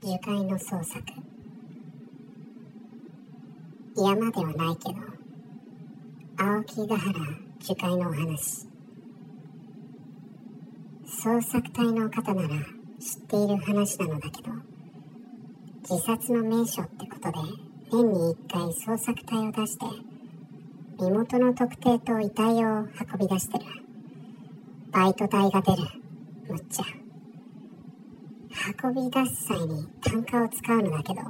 樹海の創作山ではないけど青木ヶ原樹海のお話。捜索隊の方なら知っている話なのだけど自殺の名所ってことで年に1回捜索隊を出して身元の特定と遺体を運び出してる。バイト代が出る。むっちゃ。運び出す際に単価を使うのだけど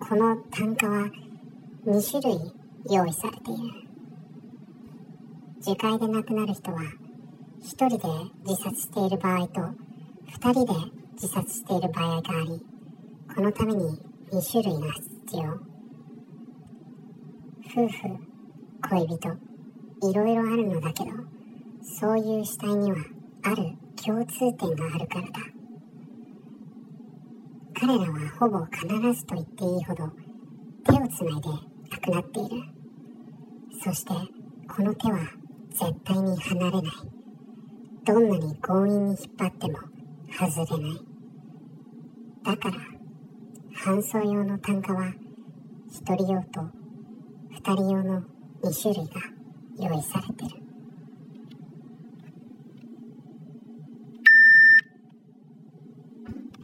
この単価は2種類用意されている。樹海で亡くなる人は1人で自殺している場合と2人で自殺している場合がありこのために2種類が必要。夫婦恋人いろいろあるのだけどそういう死体にはある共通点があるからだ。彼らはほぼ必ずと言っていいほど手をつないで亡くなっている。そしてこの手は絶対に離れない。どんなに強引に引っ張っても外れない。だから搬送用の単価は1人用と2人用の2種類が用意されてる。